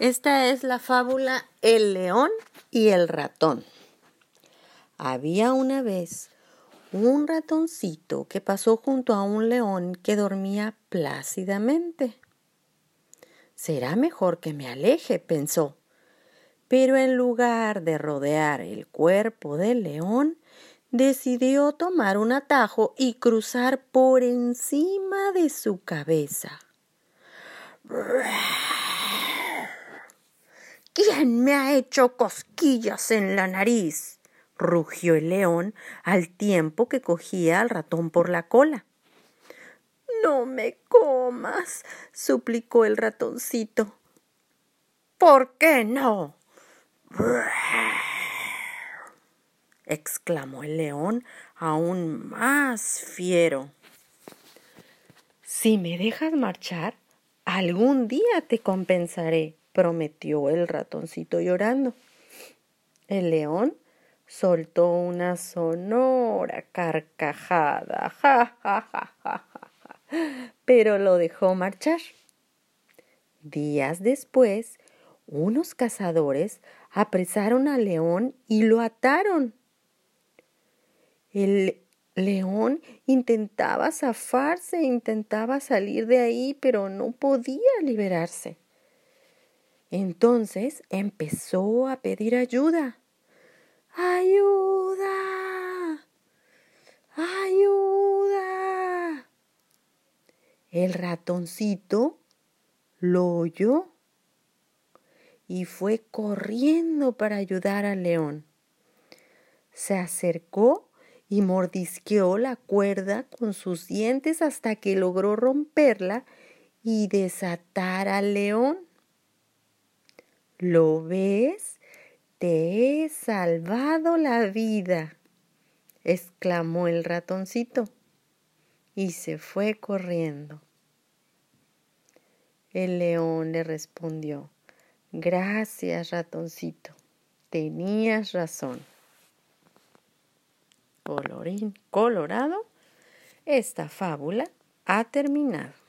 Esta es la fábula El león y el ratón. Había una vez un ratoncito que pasó junto a un león que dormía plácidamente. Será mejor que me aleje, pensó. Pero en lugar de rodear el cuerpo del león, decidió tomar un atajo y cruzar por encima de su cabeza. ¿Quién me ha hecho cosquillas en la nariz? rugió el león al tiempo que cogía al ratón por la cola. No me comas, suplicó el ratoncito. ¿Por qué no? exclamó el león aún más fiero. Si me dejas marchar, algún día te compensaré, prometió el ratoncito llorando. El león soltó una sonora carcajada, ja, ja, ja, ja, ja, pero lo dejó marchar. Días después, unos cazadores apresaron al león y lo ataron. El león intentaba zafarse, intentaba salir de ahí, pero no podía liberarse. Entonces empezó a pedir ayuda. ¡Ayuda! ¡Ayuda! El ratoncito lo oyó y fue corriendo para ayudar al león. Se acercó y mordisqueó la cuerda con sus dientes hasta que logró romperla y desatar al león. ¿Lo ves? Te he salvado la vida, exclamó el ratoncito y se fue corriendo. El león le respondió, Gracias, ratoncito, tenías razón. Colorín colorado, esta fábula ha terminado.